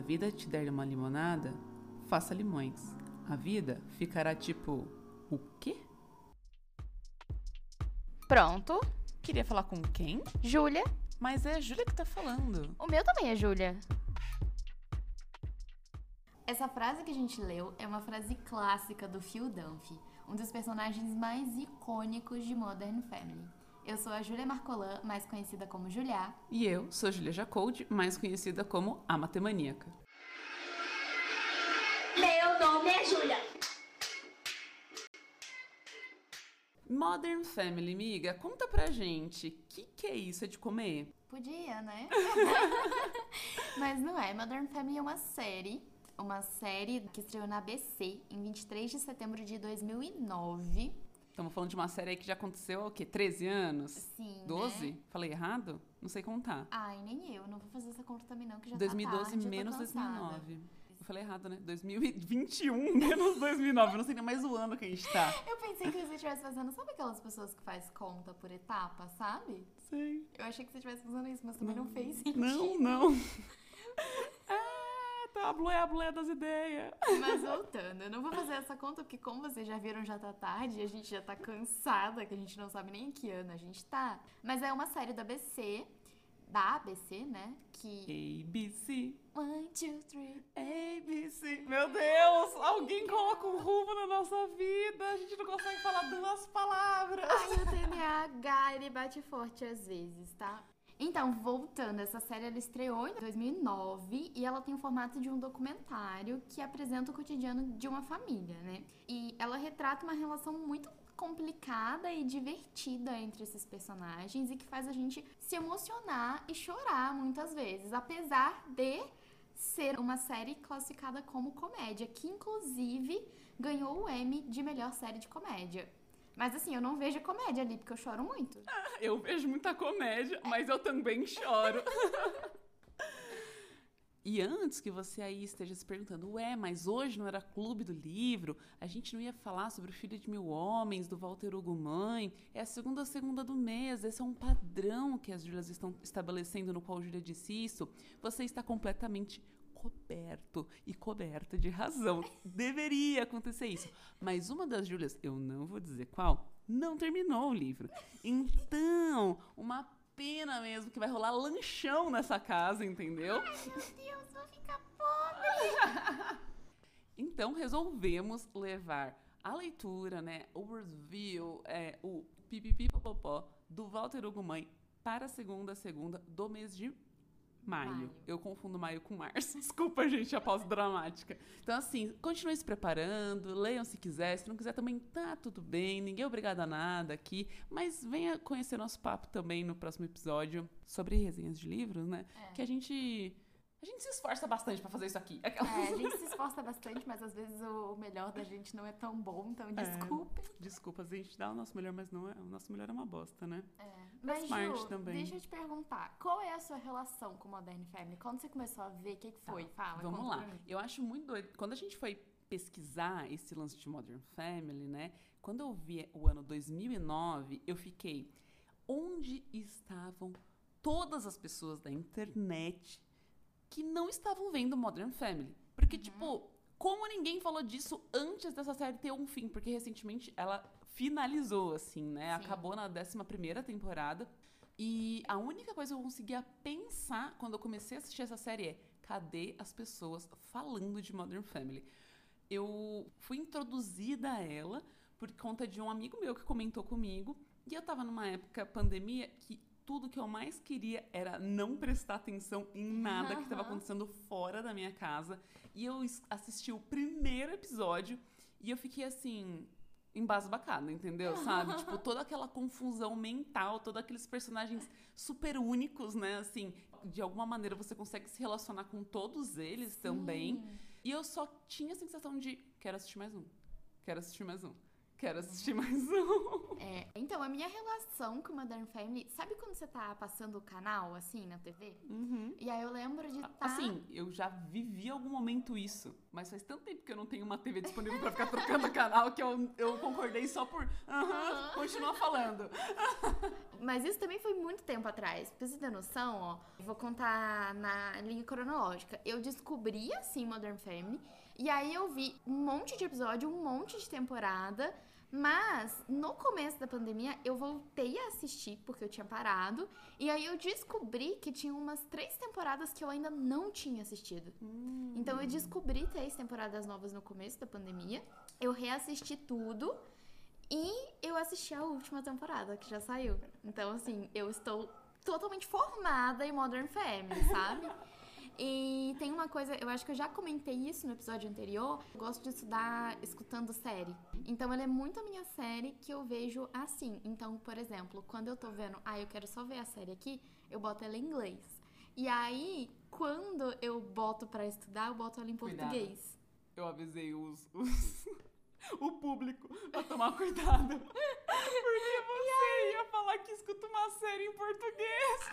A vida te der uma limonada, faça limões. A vida ficará tipo. O quê? Pronto. Queria falar com quem? Júlia. Mas é a Júlia que tá falando. O meu também é Júlia. Essa frase que a gente leu é uma frase clássica do Phil Dunphy, um dos personagens mais icônicos de Modern Family. Eu sou a Júlia Marcolan, mais conhecida como Julia. E eu sou Júlia Jacoldi, mais conhecida como a Matemaníaca. Meu nome é Júlia. Modern Family, miga, conta pra gente, o que, que é isso? De comer? Podia, né? Mas não é. Modern Family é uma série, uma série que estreou na ABC em 23 de setembro de 2009. Estamos falando de uma série aí que já aconteceu há o quê? 13 anos? Sim, 12? né? Falei errado? Não sei contar. Ai, nem eu. Não vou fazer essa conta também não, que já 2012 tá tarde, menos cansada. 2009. Eu falei errado, né? 2021 menos 2009. Eu não sei nem mais o ano que a gente tá. Eu pensei que você estivesse fazendo, sabe aquelas pessoas que faz conta por etapa, sabe? Sei. Eu achei que você estivesse fazendo isso, mas também não, fez sentido. Não, não. Tá a blé, a blé das ideias. Mas voltando, eu não vou fazer essa conta porque, como vocês já viram, já tá tarde e a gente já tá cansada, que a gente não sabe nem em que ano a gente tá. Mas é uma série da ABC, da ABC, né? Que. ABC, One, two, three. ABC. Meu Deus, alguém coloca um rumo na nossa vida. A gente não consegue falar duas palavras. Ai, o TDAH, ele bate forte às vezes, tá? Então, voltando, essa série ela estreou em 2009 e ela tem o formato de um documentário que apresenta o cotidiano de uma família, né? E ela retrata uma relação muito complicada e divertida entre esses personagens e que faz a gente se emocionar e chorar muitas vezes, apesar de ser uma série classificada como comédia, que inclusive ganhou o Emmy de melhor série de comédia. Mas assim, eu não vejo comédia ali, porque eu choro muito. Eu vejo muita comédia, mas eu também choro. E antes que você aí esteja se perguntando, ué, mas hoje não era clube do livro, a gente não ia falar sobre o Filho de Mil Homens, do Walter Hugo Mãe, é a segunda segunda do mês, esse é um padrão que as Júlias estão estabelecendo, no qual a Júlia disse isso, você está completamente coberto e coberta de razão. Deveria acontecer isso. Mas uma das Júlias, eu não vou dizer qual, não terminou o livro. Então, uma pena mesmo que vai rolar lanchão nessa casa, entendeu? Meu Deus, vou ficar pobre! Então resolvemos levar a leitura, né, o review, é, o pipipipopopó do Walter Hugo Mãe para a segunda segunda do mês de maio. Maio. Eu confundo maio com março. Desculpa, gente, a pausa dramática. Então, assim, continue se preparando, leiam se quiser. Se não quiser também, tá tudo bem. Ninguém é obrigado a nada aqui. Mas venha conhecer nosso papo também no próximo episódio sobre resenhas de livros, né? Que a gente... A gente se esforça bastante pra fazer isso aqui. Aquela- É, a gente se esforça bastante, mas às vezes o melhor da gente não é tão bom, então desculpe. Desculpa, a gente dá o nosso melhor, mas não é, o nosso melhor é uma bosta, né? Mas, parte Ju, também. deixa eu te perguntar, qual é a sua relação com Modern Family? Quando você começou a ver, o que, que foi? Fala, Tá, Vamos conta lá. Eu acho muito doido. Quando a gente foi pesquisar esse lance de Modern Family, né? Quando eu vi o ano 2009, eu fiquei. Onde estavam todas as pessoas da internet que não estavam vendo Modern Family? Porque, tipo, como ninguém falou disso antes dessa série ter um fim? Porque recentemente ela finalizou, assim, né? Sim. Acabou na 11 temporada. E a única coisa que eu conseguia pensar quando eu comecei a assistir essa série é: cadê as pessoas falando de Modern Family? Eu fui introduzida a ela por conta de um amigo meu que comentou comigo. E eu tava numa época pandemia que tudo que eu mais queria era não prestar atenção em nada que estava acontecendo fora da minha casa. E eu assisti o primeiro episódio e eu fiquei assim, embasbacada, entendeu? Sabe? tipo, toda aquela confusão mental, todos aqueles personagens super únicos, né? Assim, de alguma maneira você consegue se relacionar com todos eles também. E eu só tinha a sensação de quero assistir mais um. Quero assistir mais um. Quero assistir mais um. É, então, a minha relação com Modern Family, sabe quando você tá passando o canal, assim, na TV? Uhum. E aí eu lembro de estar... Assim, eu já vivi algum momento isso, mas faz tanto tempo que eu não tenho uma TV disponível pra ficar trocando canal que eu, eu concordei só por. Aham, continua falando. Mas isso também foi muito tempo atrás. Pra você ter noção, ó, vou contar na linha cronológica. Eu descobri, assim, Modern Family, e aí eu vi um monte de episódio, um monte de temporada, mas no começo da pandemia eu voltei a assistir porque eu tinha parado. E aí eu descobri que tinha umas três temporadas que eu ainda não tinha assistido. Então eu descobri três temporadas novas no começo da pandemia. Eu reassisti tudo. E eu assisti a última temporada, que já saiu. Então, assim, eu estou totalmente formada em Modern Family, sabe? E tem uma coisa, eu acho que eu já comentei isso no episódio anterior. Eu gosto de estudar escutando série. Então ela é muito a minha série que eu vejo assim. Então, por exemplo, quando eu tô vendo, ah, eu quero só ver a série aqui, eu boto ela em inglês. E aí, quando eu boto pra estudar, eu boto ela em Cuidado. português. Eu avisei os, os- o público pra tomar cuidado. Porque você ia falar que escuta uma série em português.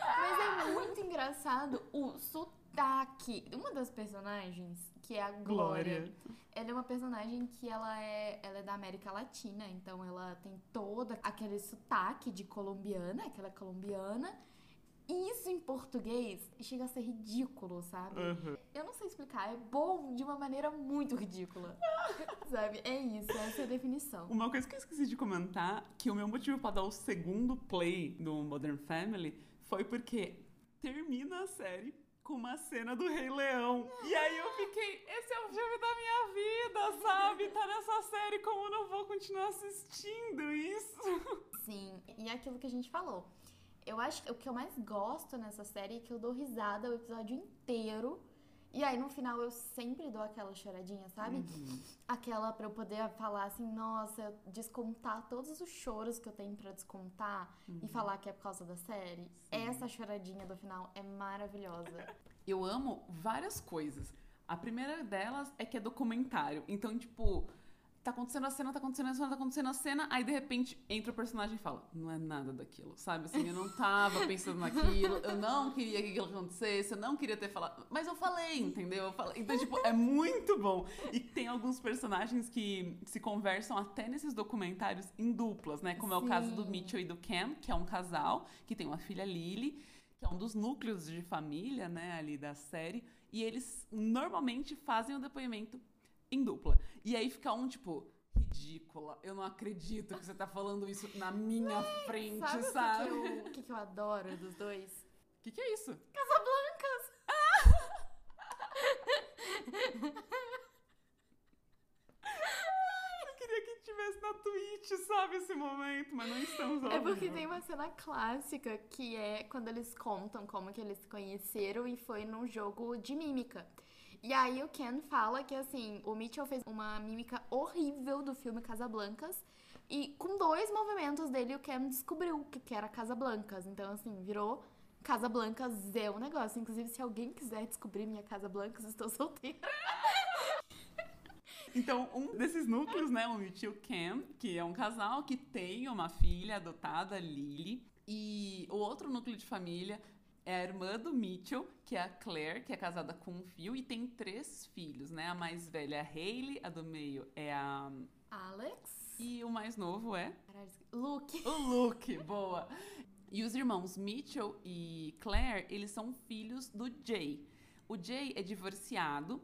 Mas é muito engraçado o sotaque. Uma das personagens, que é a Glória, ela é uma personagem que ela é, ela é da América Latina, então ela tem todo aquele sotaque de colombiana, que ela é colombiana. E isso em português chega a ser ridículo, sabe? Uhum. Eu não sei explicar, é bom de uma maneira muito ridícula. sabe? É isso, essa é a definição. Uma coisa que eu esqueci de comentar, que o meu motivo pra dar o segundo play do Modern Family foi porque termina a série com uma cena do Rei Leão. E aí eu fiquei, esse é o filme da minha vida, sabe? Tá nessa série, como eu não vou continuar assistindo isso? Sim, e é aquilo que a gente falou. Eu acho que o que eu mais gosto nessa série é que eu dou risada o episódio inteiro. E aí no final eu sempre dou aquela choradinha, sabe? Aquela pra eu poder falar assim, nossa, descontar todos os choros que eu tenho pra descontar e falar que é por causa da série. Essa choradinha do final é maravilhosa. Eu amo várias coisas. A primeira delas é que é documentário. Então, tipo, tá acontecendo a cena, tá acontecendo a cena, tá acontecendo a cena, aí de repente entra o personagem e fala: Não é nada daquilo, sabe? Assim, eu não tava pensando naquilo, eu não queria que aquilo acontecesse, eu não queria ter falado. Mas eu falei, entendeu? Eu falei. Então, tipo, é muito bom. E tem alguns personagens que se conversam até nesses documentários em duplas, né? Como é o caso do Sim. Mitchell e do Cam, que é um casal que tem uma filha Lily que é um dos núcleos de família, né, ali da série, e eles normalmente fazem o depoimento em dupla. E aí fica um tipo ridícula. Eu não acredito que você tá falando isso na minha frente, Sabe, sabe? o que, que eu, que que eu adoro dos dois? O que, que é isso? Casablancas! Eu queria que tivesse na Twitch, sabe, esse momento, mas não estamos ao É porque tem uma cena clássica que é quando eles contam como que eles se conheceram e foi num jogo de mímica. E aí o Ken fala que assim, o Mitchell fez uma mímica horrível do filme Casablancas e com dois movimentos dele o Ken descobriu que que era Casablancas. Então assim, virou Casablancas é um negócio. Inclusive, se alguém quiser descobrir minha Casablancas, estou solteira. Então, um desses núcleos, né, o Mitchell Cam, que é um casal que tem uma filha adotada, Lily, e o outro núcleo de família é a irmã do Mitchell, que é a Claire, que é casada com o Phil, e tem três filhos, né? A mais velha é a Hailey, a do meio é a... Alex. E o mais novo é... Luke. O Luke, boa! E os irmãos Mitchell e Claire, eles são filhos do Jay. O Jay é divorciado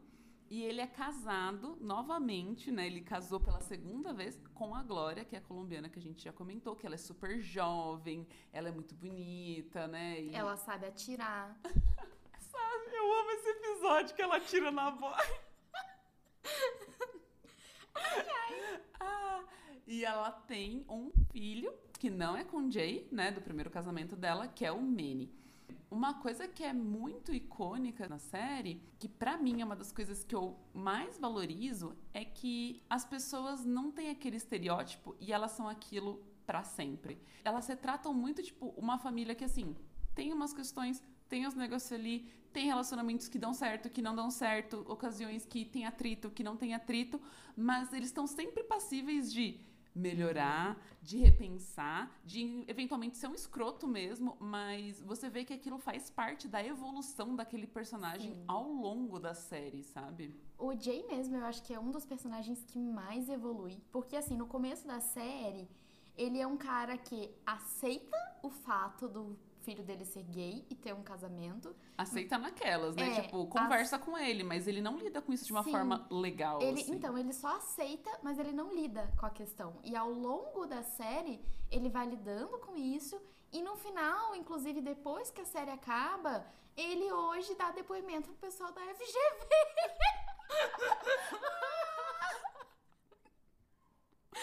e ele é casado novamente, né? Ele casou pela segunda vez com a Glória, que é a colombiana que a gente já comentou, que ela é super jovem, ela é muito bonita, né? E, Ela sabe atirar. sabe, eu amo esse episódio que ela tira na boy. Ah, e ela tem um filho que não é com o Jay, né, do primeiro casamento dela, que é o Manny. Uma coisa que é muito icônica na série, que pra mim é uma das coisas que eu mais valorizo, é que as pessoas não têm aquele estereótipo e elas são aquilo pra sempre. Elas retratam muito tipo uma família que assim, tem umas questões, tem os negócios ali, tem relacionamentos que dão certo, que não dão certo, ocasiões que tem atrito, que não tem atrito, mas eles estão sempre passíveis de melhorar, de repensar, de eventualmente ser um escroto mesmo, mas você vê que aquilo faz parte da evolução daquele personagem Sim. ao longo da série, sabe? O Jay mesmo, eu acho que é um dos personagens que mais evolui. Porque, assim, no começo da série, ele é um cara que aceita o fato do filho dele ser gay e ter um casamento. Aceita naquelas, né? É, tipo, conversa com ele, mas ele não lida com isso de uma Sim. forma legal. Ele, assim. Então, ele só aceita, mas ele não lida com a questão. E ao longo da série, ele vai lidando com isso. E no final, inclusive depois que a série acaba, ele hoje dá depoimento pro pessoal da FGV.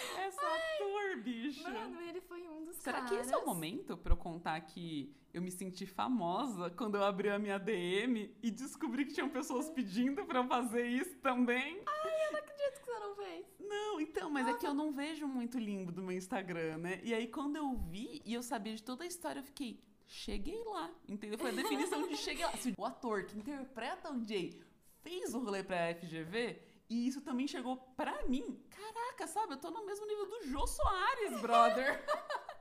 Essa ator, bicho. Mano, ele foi um dos Será caras. que esse é o momento pra eu contar que eu me senti famosa quando eu abri a minha DM e descobri que tinham pessoas pedindo pra eu fazer isso também? Eu não acredito que você não fez. Não, então, mas é que eu não vejo muito limbo do meu Instagram, né? E aí quando eu vi e eu sabia de toda a história, eu fiquei, cheguei lá, entendeu? Foi a definição de cheguei lá. Se o ator que interpreta o Jay fez o rolê pra FGV, e isso também chegou pra mim, caraca, sabe? Eu tô no mesmo nível do Jô Soares, brother.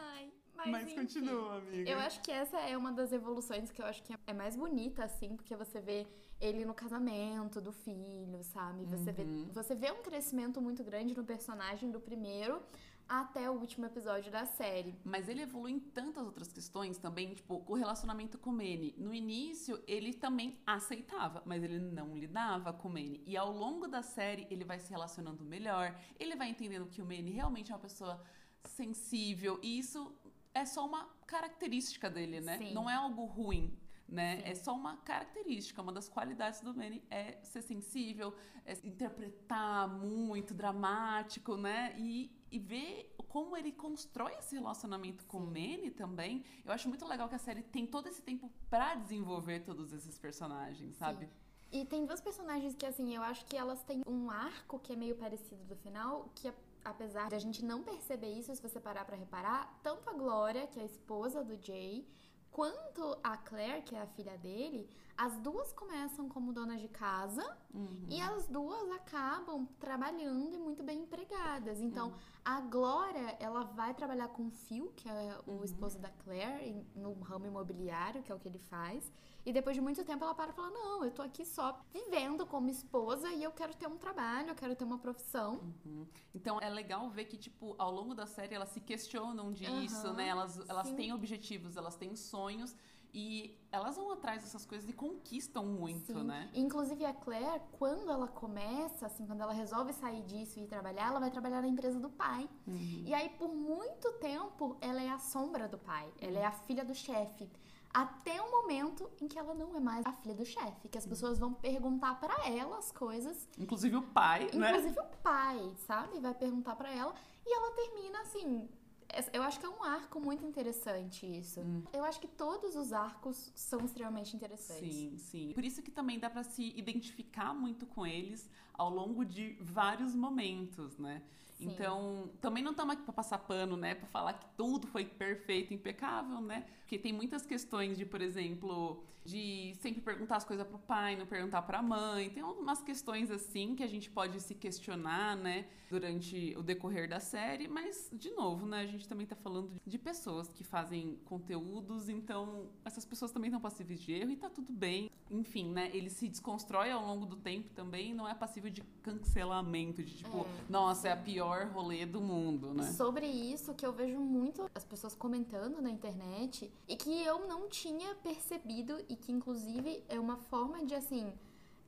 Ai, mas, Mas enfim. continua, amiga. Eu acho que essa é uma das evoluções que eu acho que é mais bonita, assim, porque você vê ele no casamento do filho, sabe? Você, Uhum. vê, você vê um crescimento muito grande no personagem do primeiro até o último episódio da série. Mas ele evolui em tantas outras questões também, tipo, o relacionamento com o Manny. No início, ele também aceitava, mas ele não lidava com o Manny. E ao longo da série, ele vai se relacionando melhor, ele vai entendendo que o Manny realmente é uma pessoa sensível, e isso é só uma característica dele, né? Sim. Não é algo ruim. Né? Sim. É só uma característica, uma das qualidades do Manny é ser sensível, é interpretar muito dramático, né? E, e ver como ele constrói esse relacionamento com o Manny também. Eu acho muito legal que a série tem todo esse tempo pra desenvolver todos esses personagens, sabe? E tem duas personagens que, assim, eu acho que elas têm um arco que é meio parecido do final, que apesar de a gente não perceber isso, se você parar pra reparar, tanto a Glória, que é a esposa do Jay, quanto a Claire, que é a filha dele, as duas começam como donas de casa Uhum. e as duas acabam trabalhando e muito bem empregadas. Então, a Glória, ela vai trabalhar com o Phil, que é o esposo da Claire, no ramo imobiliário, que é o que ele faz. E depois de muito tempo ela para e fala: Não, eu tô aqui só vivendo como esposa e eu quero ter um trabalho, eu quero ter uma profissão. Uhum. Então é legal ver que, tipo, ao longo da série elas se questionam disso, Aham, né? Elas, elas sim. têm objetivos, elas têm sonhos e elas vão atrás dessas coisas e conquistam muito, Sim. né? Inclusive a Claire, quando ela começa, assim, quando ela resolve sair disso e ir trabalhar, ela vai trabalhar na empresa do pai. Uhum. E aí, por muito tempo, ela é a sombra do pai. Ela é a filha do chefe. Até o momento em que ela não é mais a filha do chefe. Que as pessoas vão perguntar pra ela as coisas. Inclusive o pai, né? Inclusive o pai, sabe? Vai perguntar pra ela. E ela termina assim. Es- Eu acho que é um arco muito interessante isso. Hum. Eu acho que todos os arcos são extremamente interessantes. Sim, sim. Por isso que também dá pra se identificar muito com eles ao longo de vários momentos, né? Sim. Então, também não estamos aqui pra passar pano, né? Pra falar que tudo foi perfeito, impecável, né? Porque tem muitas questões de, por exemplo, de sempre perguntar as coisas pro pai, não perguntar pra mãe. Tem algumas questões assim que a gente pode se questionar, né? Durante o decorrer da série. Mas, de novo, né? A gente também tá falando de pessoas que fazem conteúdos, então essas pessoas também estão passíveis de erro e tá tudo bem. Enfim, né? Ele se desconstrói ao longo do tempo também, não é passível de cancelamento, de tipo, É. nossa, é a pior rolê do mundo, né? Sobre isso que eu vejo muito as pessoas comentando na internet e que eu não tinha percebido e que inclusive é uma forma de assim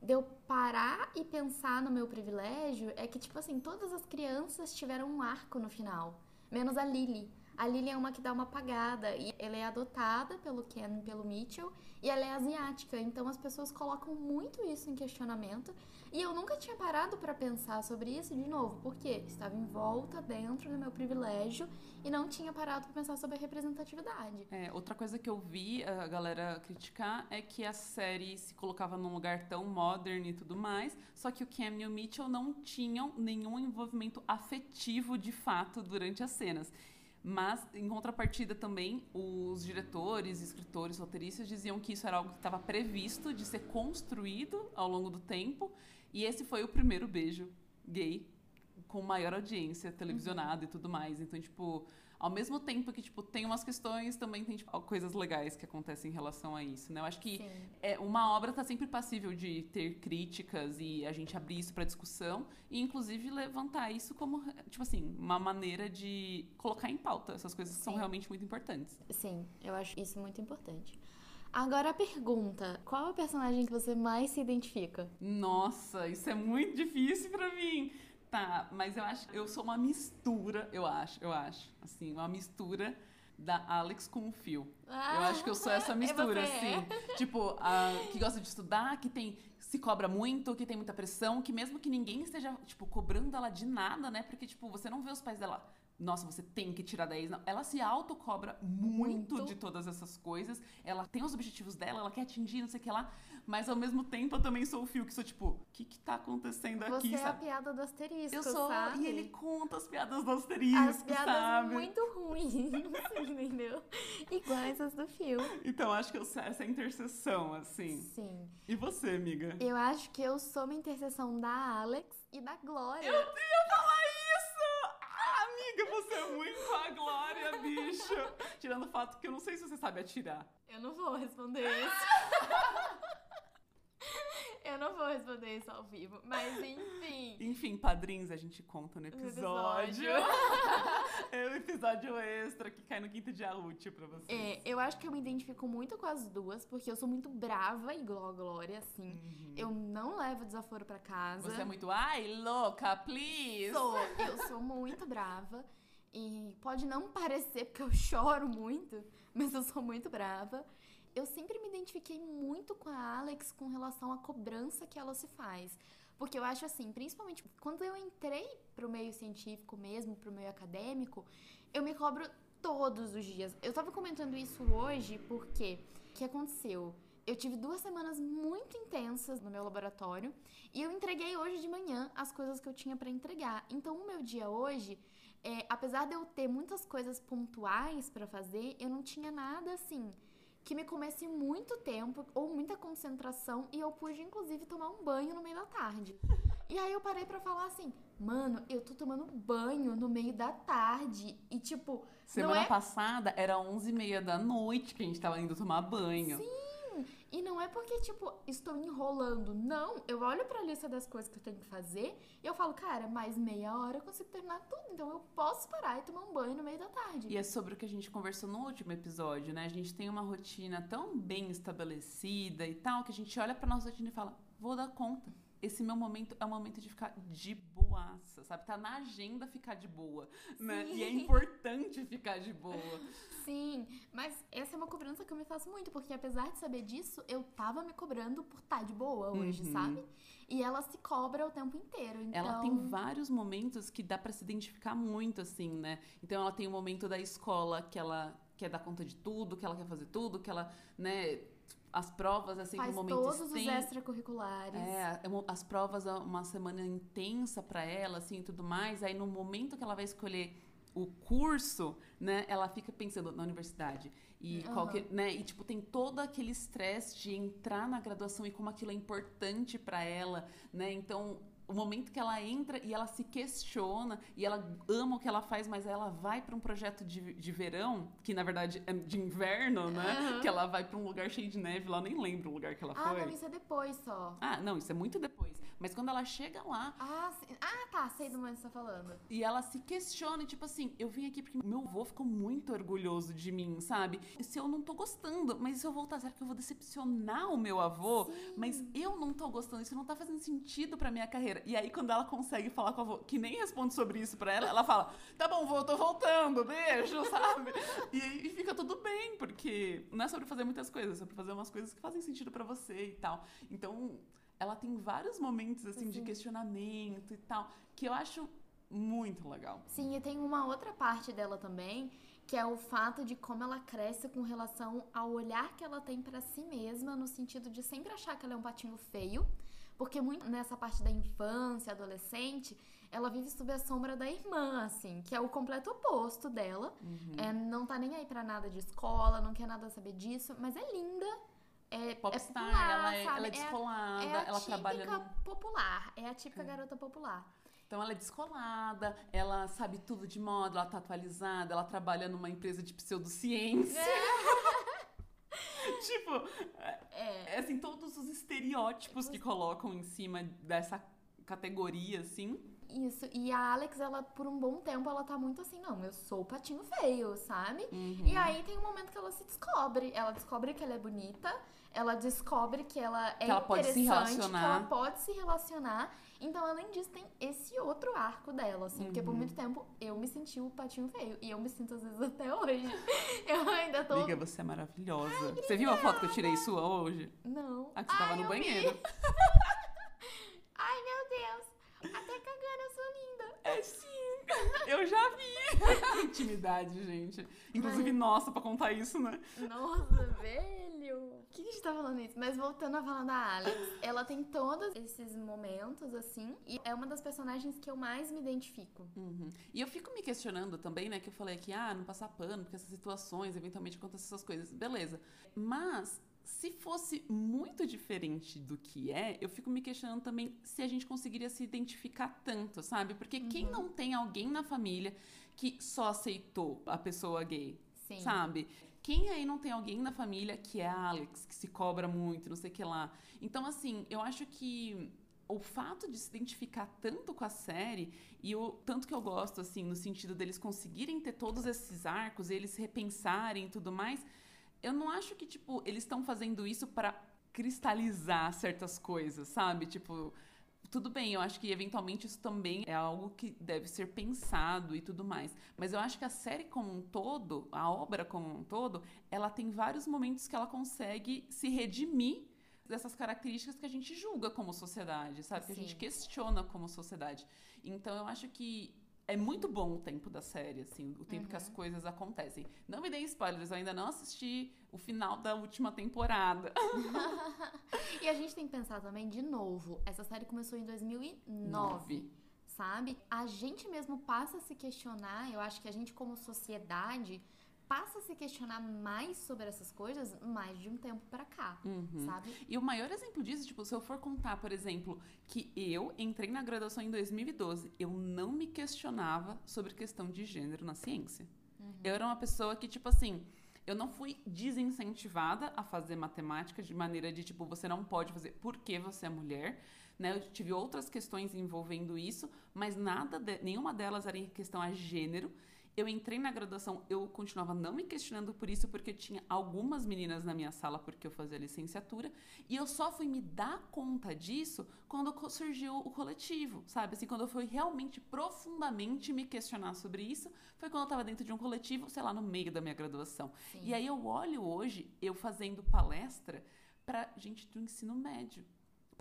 de eu parar e pensar no meu privilégio é que tipo assim, todas as crianças tiveram um arco no final, menos a Lily. A Lily é uma que dá uma apagada e ela é adotada pelo Ken, pelo Mitchell e ela é asiática, então as pessoas colocam muito isso em questionamento e eu nunca tinha parado pra pensar sobre isso de novo, porque estava em volta dentro do meu privilégio e não tinha parado pra pensar sobre a representatividade. É, outra coisa que eu vi a galera criticar é que a série se colocava num lugar tão modern e tudo mais, só que o Cam e o Mitchell não tinham nenhum envolvimento afetivo de fato durante as cenas. Mas, em contrapartida também, os diretores, escritores, roteiristas diziam que isso era algo que estava previsto de ser construído ao longo do tempo. E esse foi o primeiro beijo gay com maior audiência televisionada uhum. e tudo mais. Então, tipo, ao mesmo tempo que, tipo, tem umas questões, também tem, tipo, coisas legais que acontecem em relação a isso, né? Eu acho que é, uma obra tá sempre passível de ter críticas e a gente abrir isso para discussão e, inclusive, levantar isso como, tipo assim, uma maneira de colocar em pauta essas coisas que são realmente muito importantes. Sim, eu acho isso muito importante. Agora a pergunta: qual é o personagem que você mais se identifica? Nossa, isso é muito difícil para mim. Tá, mas eu acho eu sou uma mistura, eu acho, eu acho. Assim, uma mistura da Alex com o Phil. Ah, eu acho que eu sou essa mistura, assim. É. Tipo, a, que gosta de estudar, que tem se cobra muito, que tem muita pressão, que mesmo que ninguém esteja, tipo, cobrando ela de nada, né? Porque, tipo, você não vê os pais dela nossa, você tem que tirar 10. Não. Ela se autocobra muito, muito todas essas coisas. Ela tem os objetivos dela, ela quer atingir, não sei o que lá. Mas ao mesmo tempo eu também sou o fio que sou tipo, o que que tá acontecendo você aqui? Você é a piada do asterisco, Eu sou, sabe? e ele conta as piadas do asterisco, As piadas sabe? muito ruins, entendeu? Iguais as do fio. Então acho que eu sou essa interseção, assim. Sim. E você, amiga? Eu acho que eu sou uma interseção da Alex e da Glória. Eu ia falar amiga, você é muito a Glória, bicho! Tirando o fato que eu não sei se você sabe atirar. Eu não vou responder isso. Eu não vou responder isso ao vivo, mas enfim. Enfim, padrinhos a gente conta no episódio. episódio. é o episódio extra que cai no quinto dia útil pra vocês. É, eu acho que eu me identifico muito com as duas, porque eu sou muito brava, igual a Glória, assim. Uhum. Eu não levo desaforo pra casa. Você é muito, ai, louca, please! Sou, eu sou muito brava. E pode não parecer porque eu choro muito, mas eu sou muito brava eu sempre me identifiquei muito com a Alex com relação à cobrança que ela se faz. Porque eu acho assim, principalmente quando eu entrei pro meio científico mesmo, pro meio acadêmico, eu me cobro todos os dias. Eu tava comentando isso hoje porque o que aconteceu? Eu tive duas semanas muito intensas no meu laboratório e eu entreguei hoje de manhã as coisas que eu tinha para entregar. Então, o meu dia hoje, é, apesar de eu ter muitas coisas pontuais para fazer, eu não tinha nada assim que me comesse muito tempo ou muita concentração e eu pude inclusive tomar um banho no meio da tarde. E aí eu parei para falar assim, mano, eu tô tomando banho no meio da tarde e tipo, semana é... passada era 11h30 da noite que a gente tava indo tomar banho. Sim. E não é porque, tipo, estou enrolando. Não, eu olho pra lista das coisas que eu tenho que fazer e eu falo, cara, mais meia hora eu consigo terminar tudo. Então eu posso parar e tomar um banho no meio da tarde. E é sobre o que a gente conversou no último episódio, né? A gente tem uma rotina tão bem estabelecida e tal, que a gente olha pra nossa rotina e fala, vou dar conta esse meu momento é o momento de ficar de boaça, sabe? Tá na agenda ficar de boa, né? E é importante ficar de boa. Sim, mas essa é uma cobrança que eu me faço muito, porque apesar de saber disso, eu tava me cobrando por estar tá de boa hoje, uhum. sabe? E ela se cobra o tempo inteiro. Então... Ela tem vários momentos que dá para se identificar muito, assim, né? Então ela tem o momento da escola que ela quer dar conta de tudo, que ela quer fazer tudo, que ela, né, as provas, assim, Faz no momento todos os extracurriculares. É, as provas, uma semana intensa para ela, assim, e tudo mais. Aí, no momento que ela vai escolher o curso, né, ela fica pensando na universidade. E, uhum. qualquer, né, e tipo, tem todo aquele estresse de entrar na graduação e como aquilo é importante para ela, né? Então, o momento que ela entra e ela se questiona e ela ama o que ela faz, mas ela vai para um projeto de, de verão, que na verdade é de inverno, né? Uhum. Que ela vai para um lugar cheio de neve, lá nem lembro o lugar que ela ah, foi. Ah, não, isso é depois só. Ah, não, isso é muito depois. Mas quando ela chega lá. Ah, sim. ah tá, sei do que você tá falando. E ela se questiona, tipo assim, eu vim aqui porque meu avô ficou muito orgulhoso de mim, sabe? Se eu não tô gostando, mas se eu voltar, será que eu vou decepcionar o meu avô? Sim. Mas eu não tô gostando, isso não tá fazendo sentido pra minha carreira. E aí, quando ela consegue falar com a avó, que nem responde sobre isso pra ela, ela fala: tá bom, vô, eu tô voltando, beijo, sabe? E, e fica tudo bem, porque não é sobre fazer muitas coisas, é sobre fazer umas coisas que fazem sentido para você e tal. Então ela tem vários momentos assim de questionamento e tal, que eu acho muito legal. Sim, e tem uma outra parte dela também, que é o fato de como ela cresce com relação ao olhar que ela tem para si mesma, no sentido de sempre achar que ela é um patinho feio, porque muito nessa parte da infância, adolescente, ela vive sob a sombra da irmã, assim, que é o completo oposto dela. Uhum. É, não tá nem aí pra nada de escola, não quer nada saber disso, mas é linda. É, Popstar, é popular, ela, é, ela é a- descolada, é a ela típica trabalha no... popular. É a típica garota popular. Então ela é descolada, ela sabe tudo de moda, ela tá atualizada, ela trabalha numa empresa de pseudociência. tipo, É. é assim, todos os estereótipos que colocam em cima dessa categoria, assim. Isso. E a Alex, ela, por um bom tempo, ela tá muito assim, não, eu sou o patinho feio, sabe? Uhum. E aí tem um momento que ela se descobre. Ela descobre que ela é bonita, ela descobre que ela é Que ela pode se interessante, relacionar. que ela pode se relacionar. Então, além disso, tem esse outro arco dela, assim. Porque Uhum. por muito tempo eu me senti o patinho feio. E eu me sinto, às vezes, até hoje. Eu ainda tô. Amiga, você é maravilhosa. você viu a foto que eu tirei sua hoje? Não. A que você tava Ai, no eu vi. banheiro. Ai, meu Deus. Até cagando, eu sou linda. É sim! Eu já vi! Intimidade, gente. Inclusive, nossa, pra contar isso, né? Nossa, velho! O que a gente tá falando isso? Mas voltando a falar da Alex, ela tem todos esses momentos, assim, e é uma das personagens que eu mais me identifico. Uhum. E eu fico me questionando também, né? Que eu falei aqui, ah, não passar pano, porque essas situações, eventualmente acontecem essas coisas. Beleza. Mas, se fosse muito diferente do que é, eu fico me questionando também se a gente conseguiria se identificar tanto, sabe? Porque quem não tem alguém na família que só aceitou a pessoa gay, Sim. sabe? Quem aí não tem alguém na família que é Alex, que se cobra muito, não sei o que lá. Então, assim, eu acho que o fato de se identificar tanto com a série e o tanto que eu gosto, assim, no sentido deles conseguirem ter todos esses arcos, eles repensarem e tudo mais, eu não acho que, tipo, eles estão fazendo isso para cristalizar certas coisas, sabe? Tipo, tudo bem, eu acho que eventualmente isso também é algo que deve ser pensado e tudo mais. Mas eu acho que a série como um todo, a obra como um todo, ela tem vários momentos que ela consegue se redimir dessas características que a gente julga como sociedade, sabe? Que a gente questiona como sociedade. Então eu acho que é muito bom o tempo da série, assim, o tempo que as coisas acontecem. Não me deem spoilers, eu ainda não assisti o final da última temporada. E a gente tem que pensar também, de novo, essa série começou em 2009. Sabe? A gente mesmo passa a se questionar, eu acho que a gente, como sociedade, passa a se questionar mais sobre essas coisas mais de um tempo pra cá, Uhum. sabe? E o maior exemplo disso, tipo, se eu for contar, por exemplo, que eu entrei na graduação em 2012, eu não me questionava sobre questão de gênero na ciência. Eu era uma pessoa que, tipo assim, eu não fui desincentivada a fazer matemática de maneira de, tipo, você não pode fazer porque você é mulher, né? Eu tive outras questões envolvendo isso, mas nada, de- nenhuma delas era em questão a gênero. Eu entrei na graduação, eu continuava não me questionando por isso, porque tinha algumas meninas na minha sala, porque eu fazia licenciatura, e eu só fui me dar conta disso quando surgiu o coletivo, sabe? Assim, quando eu fui realmente profundamente me questionar sobre isso, foi quando eu estava dentro de um coletivo, sei lá, no meio da minha graduação. Sim. E aí eu olho hoje, eu fazendo palestra para gente do ensino médio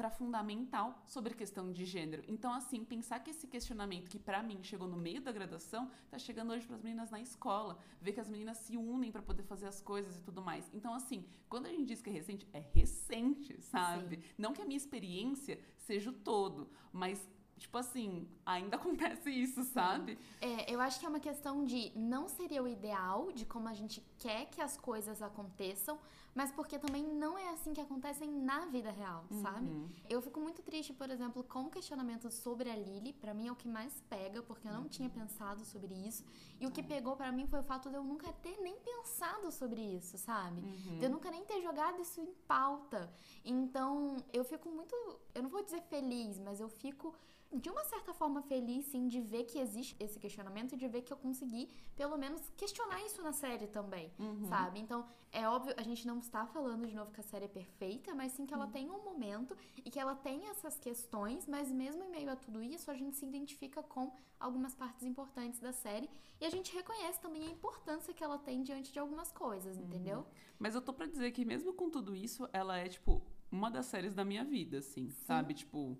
para fundamental sobre questão de gênero. Então, assim, pensar que esse questionamento que para mim chegou no meio da graduação, tá chegando hoje para as meninas na escola, ver que as meninas se unem para poder fazer as coisas e tudo mais. Então, assim, quando a gente diz que é recente, é recente, sabe? Não que a minha experiência seja o todo, mas tipo assim, ainda acontece isso, sabe? É, eu acho que é uma questão de não seria o ideal, de como a gente quer que as coisas aconteçam, mas porque também não é assim que acontecem na vida real, sabe? Uhum. Eu fico muito triste, por exemplo, com o questionamento sobre a Lily. Pra mim é o que mais pega, porque eu não tinha pensado sobre isso. E o que pegou pra mim foi o fato de eu nunca ter nem pensado sobre isso, sabe? De eu nunca nem ter jogado isso em pauta. Então, eu fico muito. Eu não vou dizer feliz, mas eu fico. De uma certa forma feliz, sim, de ver que existe esse questionamento e de ver que eu consegui, pelo menos, questionar isso na série também, sabe? Então, é óbvio, a gente não está falando de novo que a série é perfeita, mas sim que ela tem um momento e que ela tem essas questões, mas mesmo em meio a tudo isso, a gente se identifica com algumas partes importantes da série e a gente reconhece também a importância que ela tem diante de algumas coisas, entendeu? Mas eu tô pra dizer que mesmo com tudo isso, ela é, tipo, uma das séries da minha vida, assim, sabe? Tipo,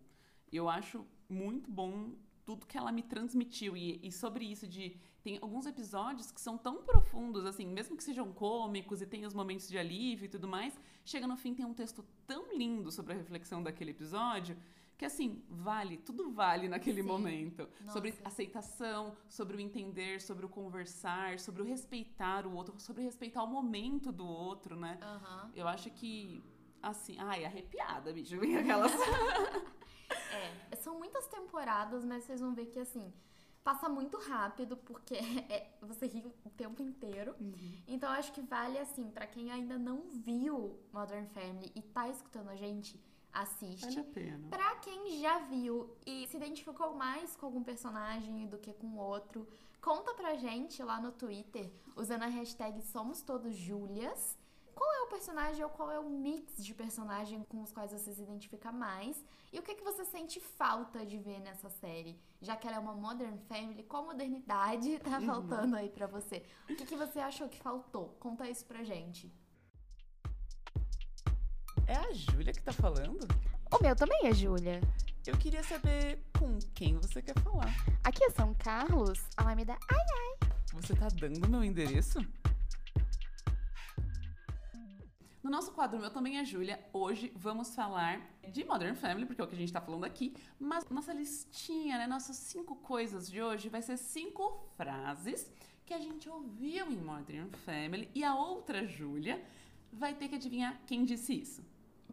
eu acho muito bom tudo que ela me transmitiu. E, e sobre isso de. Tem alguns episódios que são tão profundos, assim, mesmo que sejam cômicos e tem os momentos de alívio e tudo mais, chega no fim tem um texto tão lindo sobre a reflexão daquele episódio que assim, vale, tudo vale naquele Sim. momento. Nossa. Sobre aceitação, sobre o entender, sobre o conversar, sobre o respeitar o outro, sobre respeitar o momento do outro, né? Aham. Eu acho que, assim, ai, arrepiada, bicho. Aquelas. É, são muitas temporadas, mas vocês vão ver que assim, passa muito rápido, porque é- você ri o tempo inteiro. Então eu acho que vale assim, pra quem ainda não viu Modern Family e tá escutando a gente, assiste. Vale a pena. Pra quem já viu e se identificou mais com algum personagem do que com outro, conta pra gente lá no Twitter, usando a hashtag Somos personagem ou qual é o mix de personagem com os quais você se identifica mais? E o que, que você sente falta de ver nessa série? Já que ela é uma Modern Family, qual modernidade tá faltando aí pra você? O que, que você achou que faltou? Conta isso pra gente. É a Júlia que tá falando? O meu também é Júlia. Eu queria saber com quem você quer falar. Aqui é São Carlos, Alameda. Ai, Você tá dando meu endereço? No nosso quadro Meu Também é Júlia, hoje vamos falar de Modern Family, porque é o que a gente tá falando aqui, mas nossa listinha, né, nossas cinco coisas de hoje vai ser cinco frases que a gente ouviu em Modern Family e a outra Júlia vai ter que adivinhar quem disse isso.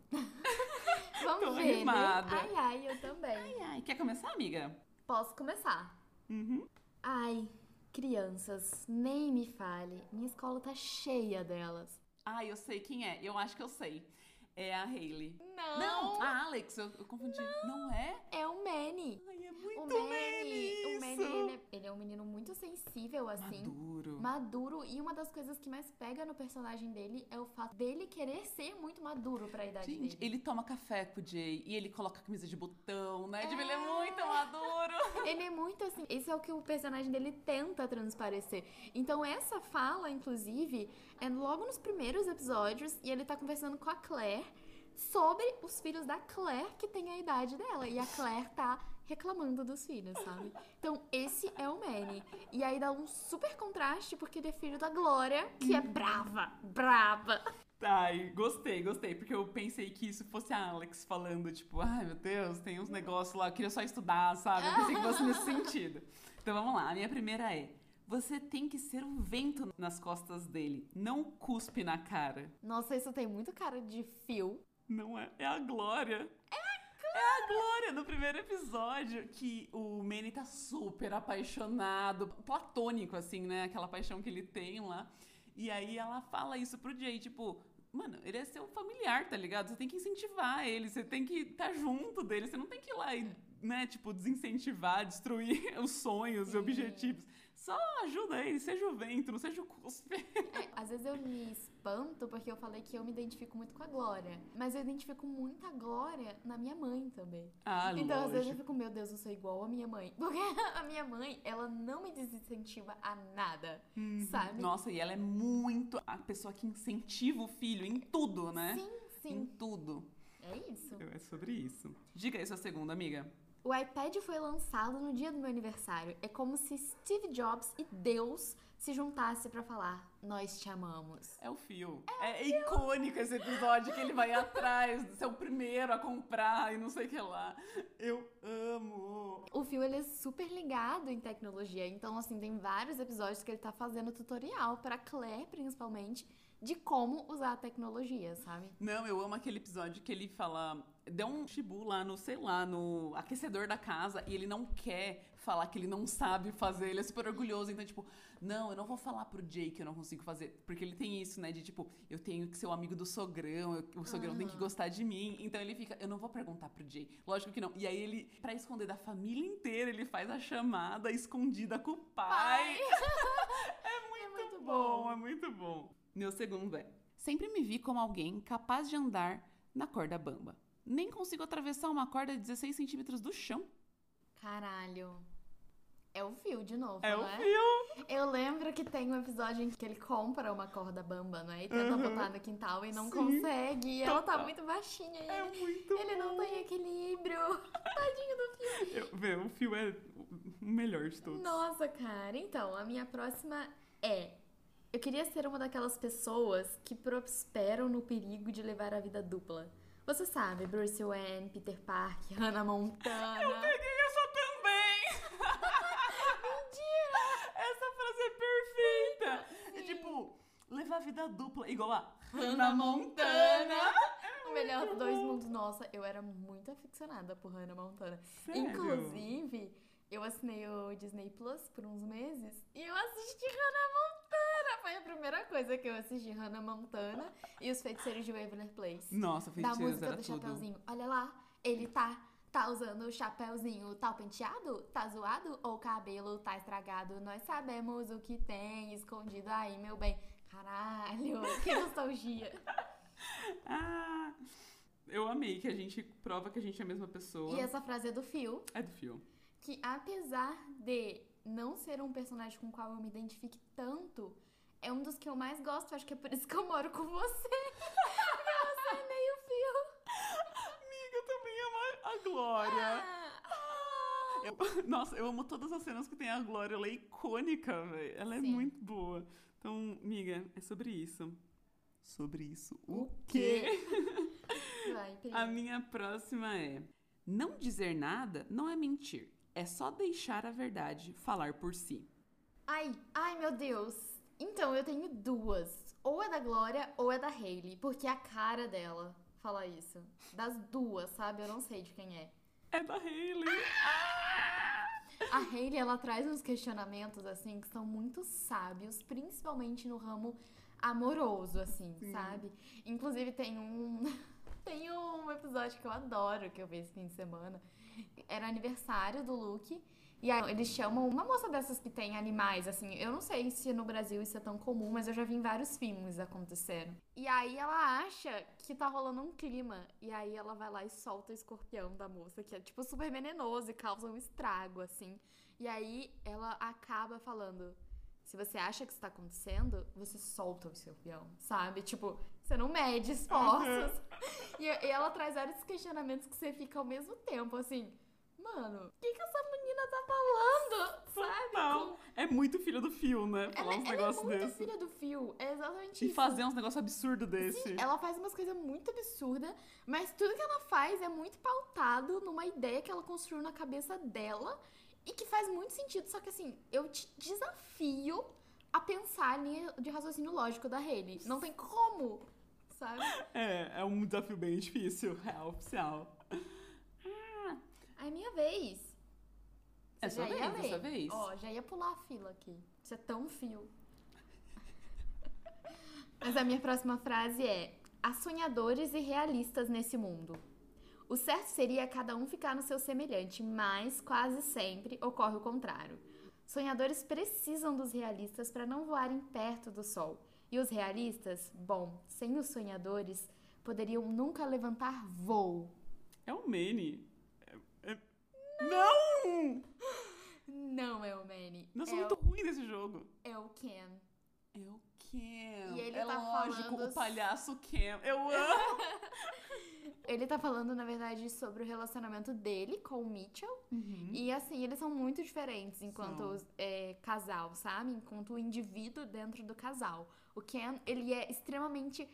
Vamos Tô ver, animada. né? Ai, ai, eu também. Ai, ai, quer começar, amiga? Posso começar? Uhum. Ai, crianças, nem me fale. Minha escola tá cheia delas. Ah, eu sei quem é. Eu acho que eu sei. É a Hailey. Não! Não, a Alex, eu, eu confundi. Não, é? É o Manny. Ai, muito O Manny, o Manny, ele é, ele é um menino muito sensível, assim. Maduro. Maduro, e uma das coisas que mais pega no personagem dele é o fato dele querer ser muito maduro pra idade Gente, dele. ele toma café com o Jay e ele coloca a camisa de botão, né? Tipo, ele é muito maduro. Ele é muito assim. Esse é o que o personagem dele tenta transparecer. Então, essa fala, inclusive, é logo nos primeiros episódios e ele tá conversando com a Claire sobre os filhos da Claire, que tem a idade dela. E a Claire tá reclamando dos filhos, sabe? Então, esse é o Manny. E aí dá um super contraste, porque ele é filho da Glória, que é brava, brava. Ai, gostei, gostei. Porque eu pensei que isso fosse a Alex falando, tipo, ai meu Deus, tem uns negócios lá, eu queria só estudar, sabe? Eu pensei que fosse nesse sentido. Então vamos lá, a minha primeira é. Você tem que ser o vento nas costas dele, não cuspe na cara. Nossa, isso tem muito cara de fio. Não é, é a Glória. É a Glória no primeiro episódio que o Manny tá super apaixonado, platônico assim, né? Aquela paixão que ele tem lá. E aí ela fala isso pro Jay, tipo, mano, ele é seu familiar, tá ligado? Você tem que incentivar ele, você tem que estar junto dele, você não tem que ir lá e, né, tipo, desincentivar, destruir os sonhos e objetivos. Só ajuda ele, seja o vento, não seja o cuspe. É, às vezes eu me espanto porque eu falei que eu me identifico muito com a Glória. Mas eu identifico muito a Glória na minha mãe também. Ah, então, às vezes eu lógico. fico, meu Deus, eu sou igual a minha mãe. Porque a minha mãe, ela não me desincentiva a nada, sabe? Nossa, e ela é muito a pessoa que incentiva o filho em tudo, né? Sim, Em sim. tudo. É isso. É sobre isso. Diga aí sua segunda, amiga. O iPad foi lançado no dia do meu aniversário. É como se Steve Jobs e Deus se juntassem pra falar: Nós te amamos. É o fio. É, icônico esse episódio que ele vai atrás, ser o primeiro a comprar e não sei o que lá. Eu amo. O Phil, ele é super ligado em tecnologia. Então, assim, tem vários episódios que ele tá fazendo tutorial pra Claire, principalmente, de como usar a tecnologia, sabe? Não, eu amo aquele episódio que ele fala. Deu um chibu lá no, sei lá, no aquecedor da casa e ele não quer falar que ele não sabe fazer. Ele é super orgulhoso. Então, tipo, não, eu não vou falar pro Jay que eu não consigo fazer. Porque ele tem isso, né? De tipo, eu tenho que ser o amigo do sogrão, eu- o sogrão tem que gostar de mim. Então ele fica, eu não vou perguntar pro Jay. Lógico que não. E aí ele, pra esconder da família inteira, ele faz a chamada escondida com o pai. É muito, bom, é muito bom. Meu segundo é: Sempre me vi como alguém capaz de andar na corda bamba. Nem consigo atravessar uma corda de 16 centímetros do chão. Caralho. É o Fio de novo, É não o é? Phil. Eu lembro que tem um episódio em que ele compra uma corda bamba, não é? E tenta Uhum. botar no quintal e não Sim, consegue. E ela tá muito baixinha. E É ele, muito ele não bom. tem equilíbrio. Tadinho do Fio. Eu, vê, o Phil é o melhor de todos. Nossa, cara. Então, a minha próxima é... Eu queria ser uma daquelas pessoas que prosperam no perigo de levar a vida dupla. Você sabe, Bruce Wayne, Peter Parker, Hannah Montana. Eu peguei essa também! Mentira! Essa frase é perfeita! É tipo, levar a vida dupla, igual a Hannah Montana. O melhor dos dois mundos. Nossa, eu era muito aficionada por Hannah Montana. Sério? Inclusive, eu assinei o Disney Plus por uns meses e eu assisti Hannah Montana. Foi a primeira coisa que eu assisti, Hannah Montana e os feiticeiros de Waverly Place. Nossa, da feiticeiros música era do tudo. Chapeuzinho. Olha lá, ele tá tá usando o chapéuzinho, tá penteado, tá zoado ou o cabelo tá estragado. Nós sabemos o que tem escondido aí, meu bem. Caralho, que nostalgia. Ah, eu amei que a gente prova que a gente é a mesma pessoa. E essa frase é do Phil, É do Phil. que apesar de não ser um personagem com o qual eu me identifique tanto, é um dos que eu mais gosto. Acho que é por isso que eu moro com você. Você é meio Phil. Amiga, eu também amo a- Glória. Ah. Eu- nossa, eu amo todas as cenas que tem a Glória. Ela é icônica, velho. Ela é Sim. muito boa. Então, amiga, é sobre isso. Sobre isso. O, O quê? Vai, Pri. A minha próxima é: Não dizer nada não é mentir. É só deixar a verdade falar por si. Ai, ai meu Deus. Então, eu tenho duas. Ou é da Glória ou é da Hailey. Porque é a cara dela fala isso. Das duas, sabe? Eu não sei de quem é. É da Hailey. A Hailey, ela traz uns questionamentos, assim, que são muito sábios, principalmente no ramo amoroso, assim, sabe? Inclusive, tem um. Tem um episódio que eu adoro, que eu vi esse fim de semana. Era aniversário do Luke. E aí eles chamam uma moça dessas que tem animais, assim. Eu não sei se no Brasil isso é tão comum, mas eu já vi em vários filmes acontecendo. E aí ela acha que tá rolando um clima. E aí ela vai lá e solta o escorpião da moça, que é tipo super venenoso e causa um estrago, assim. E aí ela acaba falando. Se você acha que isso tá acontecendo, você solta o escorpião, sabe? Tipo, você não mede esforços. E, e ela traz vários questionamentos que você fica ao mesmo tempo, assim, mano, o que, que essa menina tá falando? Sabe? Total. Com- É muito filho do Phil, né? Falar Ela, uns é negócios muito desses. filha do Phil, é exatamente E isso. fazer uns negócios absurdos desse. Ela faz umas coisas muito absurdas, mas tudo que ela faz é muito pautado numa ideia que ela construiu na cabeça dela e que faz muito sentido. Só que assim, eu te desafio a pensar a linha de raciocínio lógico da Hayley. Não tem como, sabe? É, é um desafio bem difícil, real, oficial. Aí minha vez. É Você sua já ia vez, é ler. vez. Ó, já ia pular a fila aqui. Você é tão fio. Mas a minha próxima frase é: Há sonhadores e realistas nesse mundo. O certo seria cada um ficar no seu semelhante, mas quase sempre ocorre o contrário. Sonhadores precisam dos realistas para não voarem perto do sol. E os realistas, bom, sem os sonhadores, poderiam nunca levantar voo. É o. É- é- Não! Não é o Manny. Nossa, é, muito ruim desse jogo. o, é o Ken. É o Cam. E ele é tá lógico, falando- o palhaço Cam. Eu amo! Ele tá falando, na verdade, sobre o relacionamento dele com o Mitchell. E assim, eles são muito diferentes enquanto é, casal, sabe? Enquanto indivíduo dentro do casal. O Ken, ele é extremamente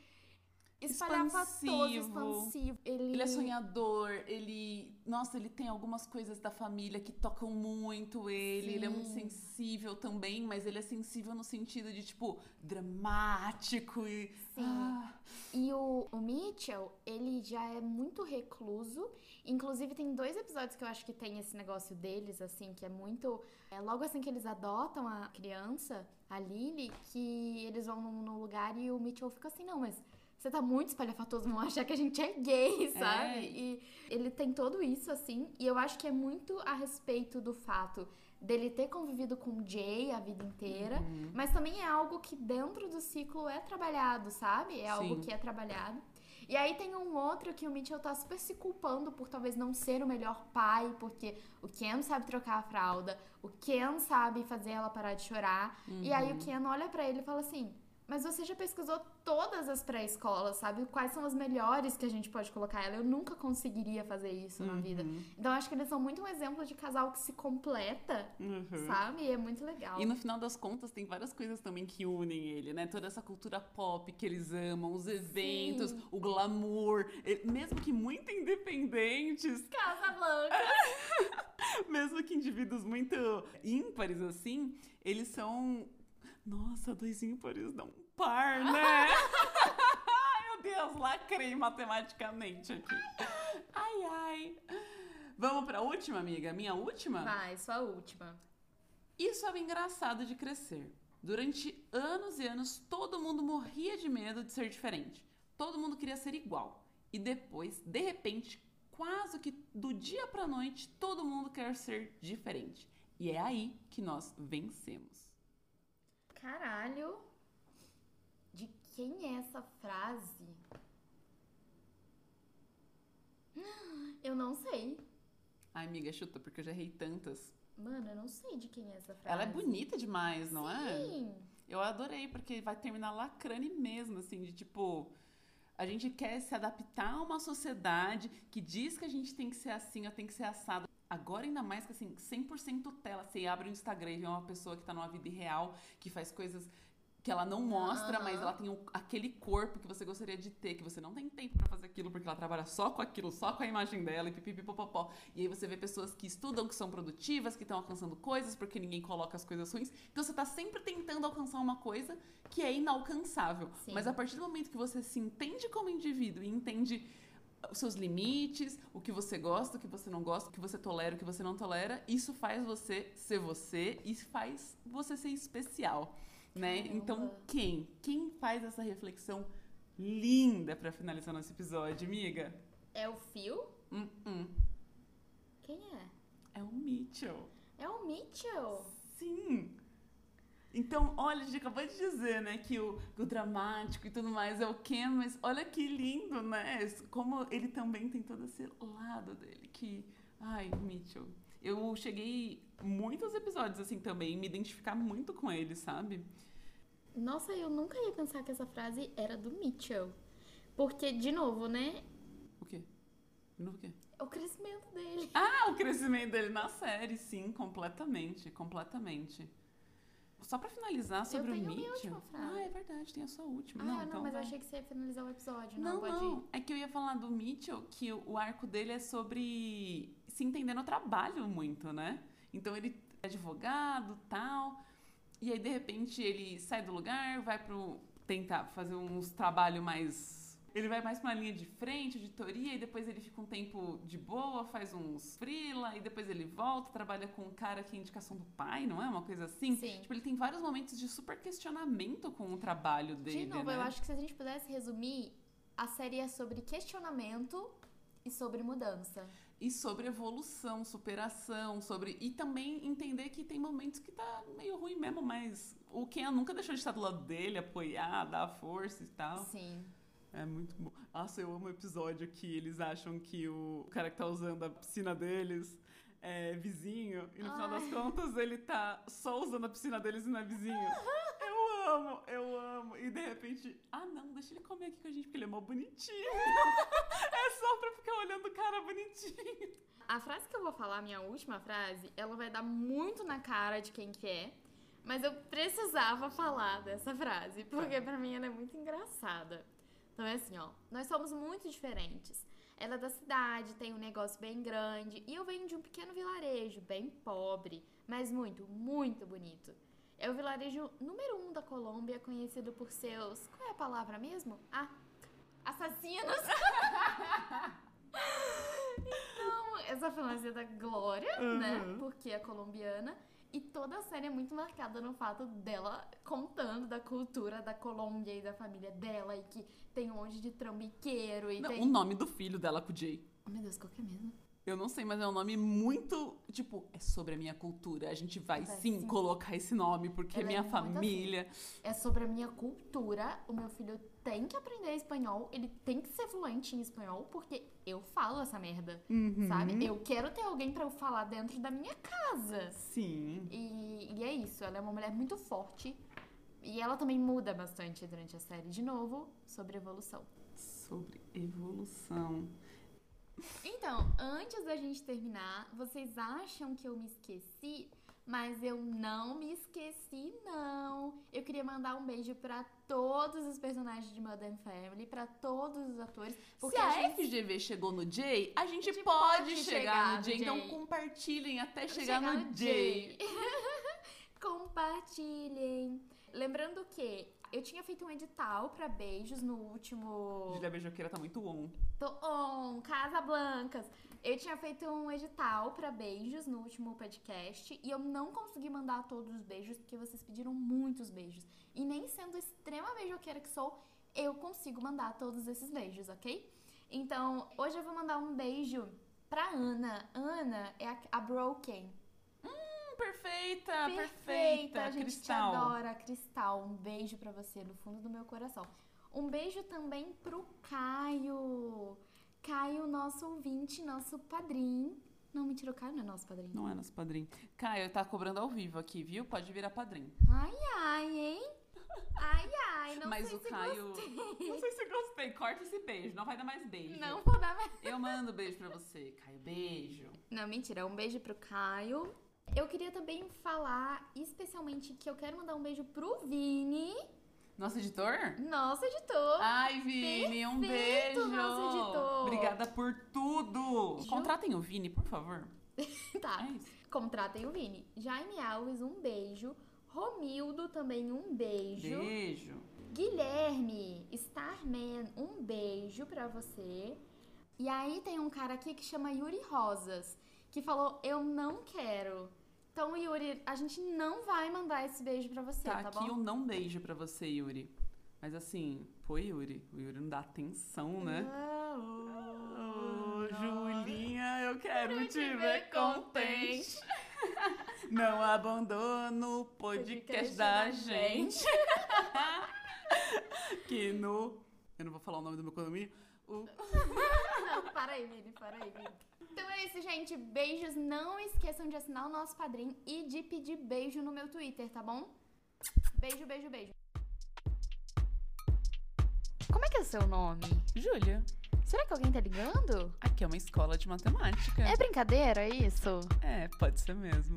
espalhafatoso, Expansivo. expansivo. Ele, Ele é sonhador, ele. Nossa, ele tem algumas coisas da família que tocam muito ele. Ele é muito Sim. sensível também, mas ele é sensível no sentido de, tipo, dramático e. Sim. Ah, E o, o Mitchell, ele já é muito recluso. Inclusive, tem dois episódios que eu acho que tem esse negócio deles, assim, que é muito. É, logo assim que eles adotam a criança, a Lily, que eles vão num lugar e o Mitchell fica assim, não, mas. Você tá muito espalhafatoso, vão achar que a gente é gay, sabe? É. E ele tem tudo isso, assim, e eu acho que é muito a respeito do fato dele ter convivido com o Jay a vida inteira, mas também é algo que dentro do ciclo é trabalhado, sabe? É algo Sim. que é trabalhado. E aí tem um outro que o Mitchell tá super se culpando por talvez não ser o melhor pai, porque o Ken sabe trocar a fralda, o Ken sabe fazer ela parar de chorar. E aí o Ken olha pra ele e fala assim: Mas você já pesquisou todas as pré-escolas, sabe? Quais são as melhores que a gente pode colocar ela? Eu nunca conseguiria fazer isso na vida. Então acho que eles são muito um exemplo de casal que se completa, Uhum. sabe? E é muito legal. E no final das contas, tem várias coisas também que unem ele, né? Toda essa cultura pop que eles amam, os eventos, Sim. o glamour, mesmo que muito independentes, Casa Blanca. mesmo que indivíduos muito ímpares assim, eles são. Nossa, dois ímpares dão um par, né? Ai, meu Deus, lacrei matematicamente aqui. Ai, ai. Vamos pra última, amiga? Minha última? Vai, sua última. Isso era engraçado de crescer. Durante anos e anos, todo mundo morria de medo de ser diferente. Todo mundo queria ser igual. E depois, de repente, quase que do dia pra noite, todo mundo quer ser diferente. E é aí que nós vencemos. Caralho. De quem é essa frase? Eu não sei. Ai, amiga, chuta, porque eu já errei tantas. Mano, eu não sei de quem é essa frase. Ela é bonita demais, não é? Sim. Eu adorei, porque vai terminar lacrane mesmo, assim, de tipo. A gente quer se adaptar a uma sociedade que diz que a gente tem que ser assim, ou tem que ser assado. Agora, ainda mais que assim, 100% tela. Você abre o Instagram e vê uma pessoa que tá numa vida real, que faz coisas que ela não mostra, Aham. mas ela tem um- aquele corpo que você gostaria de ter, que você não tem tempo pra fazer aquilo, porque ela trabalha só com aquilo, só com a imagem dela, e pipipipopopó. E aí você vê pessoas que estudam, que são produtivas, que estão alcançando coisas, porque ninguém coloca as coisas ruins. Então você tá sempre tentando alcançar uma coisa que é inalcançável. Sim. Mas a partir do momento que você se entende como indivíduo e entende os seus limites, o que você gosta, o que você não gosta, o que você tolera, o que você não tolera, isso faz você ser você e faz você ser especial, né? Caramba. Então, quem? Quem faz essa reflexão linda pra finalizar nosso episódio, amiga? É o Phil? Hum, hum. Quem é? É o Mitchell. É o Mitchell. Sim. Então, olha, a gente acabou de dizer, né, que o, o dramático e tudo mais é o Ken, mas olha que lindo, né? Como ele também tem todo esse lado dele, que... Ai, Mitchell. Eu cheguei muitos episódios, assim, também, me identificar muito com ele, sabe? Nossa, eu nunca ia pensar que essa frase era do Mitchell. Porque, de novo, né? O quê? De novo o quê? O crescimento dele. Ah, o crescimento dele na série, sim, completamente, completamente. Só pra finalizar sobre o tenho a minha Mitchell. última frase. Ah, é verdade, tem a sua última. Ah, não, não, então mas eu vai. achei que você ia finalizar o episódio. Não, Não, pode não. ir. É que eu ia falar do Mitchell, que o, o arco dele é sobre se entender no trabalho muito, né? Então ele é advogado, tal. E aí, de repente, ele sai do lugar, vai pro. tentar fazer uns trabalhos mais. Ele vai mais pra uma linha de frente, auditoria, e depois ele fica um tempo de boa, faz uns freela, e depois ele volta, trabalha com um cara que é indicação do pai, não é? Uma coisa assim. Sim. Tipo, ele tem vários momentos de super questionamento com o trabalho dele. De novo, né? eu acho que se a gente pudesse resumir, a série é sobre questionamento e sobre mudança. E sobre evolução, superação, sobre. E também entender que tem momentos que tá meio ruim mesmo, mas o Ken nunca deixou de estar do lado dele, apoiar, dar força e tal. Sim. É muito bom. Nossa, eu amo o episódio que eles acham que o cara que tá usando a piscina deles é vizinho, e no final das Ai. contas ele tá só usando a piscina deles e não é vizinho. Eu amo, eu amo. E de repente, ah não, deixa ele comer aqui com a gente, porque ele é mó bonitinho. é só pra ficar olhando o cara bonitinho. A frase que eu vou falar, a minha última frase, ela vai dar muito na cara de quem que é. Mas eu precisava falar dessa frase, porque pra mim ela é muito engraçada. Então é assim, ó. Nós somos muito diferentes. Ela é da cidade, tem um negócio bem grande. E eu venho de um pequeno vilarejo, bem pobre, mas muito, muito bonito. É o vilarejo número um da Colômbia, conhecido por seus. Qual é a palavra mesmo? Ah, assassinos! então, essa foi uma cena glória, né? Uhum. Porque é colombiana. E toda a série é muito marcada no fato dela contando da cultura da Colômbia e da família dela. E que tem um monte de trambiqueiro e Não, tem. o nome do filho dela com o Jay. Oh, meu Deus, qual que é mesmo? Eu não sei, mas é um nome muito. Tipo, é sobre a minha cultura. A gente vai Vai sim, sim. colocar esse nome, porque é Ela é minha assim. família. É sobre a minha cultura. O meu filho tem que aprender espanhol, ele tem que ser fluente em espanhol, porque eu falo essa merda, Uhum. sabe? Eu quero ter alguém pra eu falar dentro da minha casa. Sim. E, e é isso, ela é uma mulher muito forte. E ela também muda bastante durante a série. De novo, sobre evolução. Sobre evolução. Então, antes da gente terminar, vocês acham que eu me esqueci? Mas eu não me esqueci, não. Eu queria mandar um beijo pra todos os personagens de Modern Family, pra todos os atores. Porque Se a, a gente FGV chegou no J, a gente, A gente pode, pode chegar, chegar no no J. Então compartilhem até chegar, no J. Compartilhem. Lembrando que eu tinha feito um edital pra beijos no último. Julia Beijoqueira tá muito on. Tô on, Casa Blancas. Eu tinha feito um edital pra beijos no último podcast e eu não consegui mandar todos os beijos porque vocês pediram muitos beijos. E nem sendo extrema beijoqueira que sou, eu consigo mandar todos esses beijos, ok? Então, hoje eu vou mandar um beijo pra Ana. Ana é a, a Broken. Hum, perfeita, perfeita, Perfeita, a gente Cristal. te adora, Cristal. Um beijo pra você no fundo do meu coração. Um beijo também pro Caio. Caio, nosso ouvinte, nosso padrinho. Não, mentira, o Caio não é nosso padrinho. Não é nosso padrinho. Caio, tá cobrando ao vivo aqui, viu? Pode virar padrinho. Ai, ai, hein? Ai, ai, não Mas sei o se Caio. gostei. Não sei se gostei. Corta esse beijo. Não vai dar mais beijo. Não vou dar mais. Eu mando beijo pra você, Caio. Beijo. Não, mentira. Um beijo pro Caio. Eu queria também falar especialmente que eu quero mandar um beijo pro Vini, Nosso editor? nosso editor. Ai, Vini, um beijo. nosso editor. Obrigada por tudo. Ju- Contratem o Vini, por favor. tá. É isso. Contratem o Vini. Jaime Alves, um beijo. Romildo, também um beijo. Beijo. Guilherme, Starman, um beijo pra você. E aí tem um cara aqui que chama Yuri Rosas, que falou: Eu não quero. Então, Yuri, a gente não vai mandar esse beijo pra você, Tá, tá, aqui bom? um não beijo pra você, Yuri. Mas assim, pô, Yuri. O Yuri não dá atenção, né? Ô, Julinha, eu quero te ver contente. Não abandona o podcast da gente. Que no. Eu não vou falar o nome do meu condomínio. O... Não, para aí, Vini, para aí, Vini. Então é isso, gente. Beijos. Não esqueçam de assinar o nosso padrinho e de pedir beijo no meu Twitter, tá bom? Beijo, beijo, beijo. Como é que é o seu nome? Júlia, Será que alguém tá ligando? aqui é uma escola de matemática. É brincadeira isso? É, pode ser mesmo.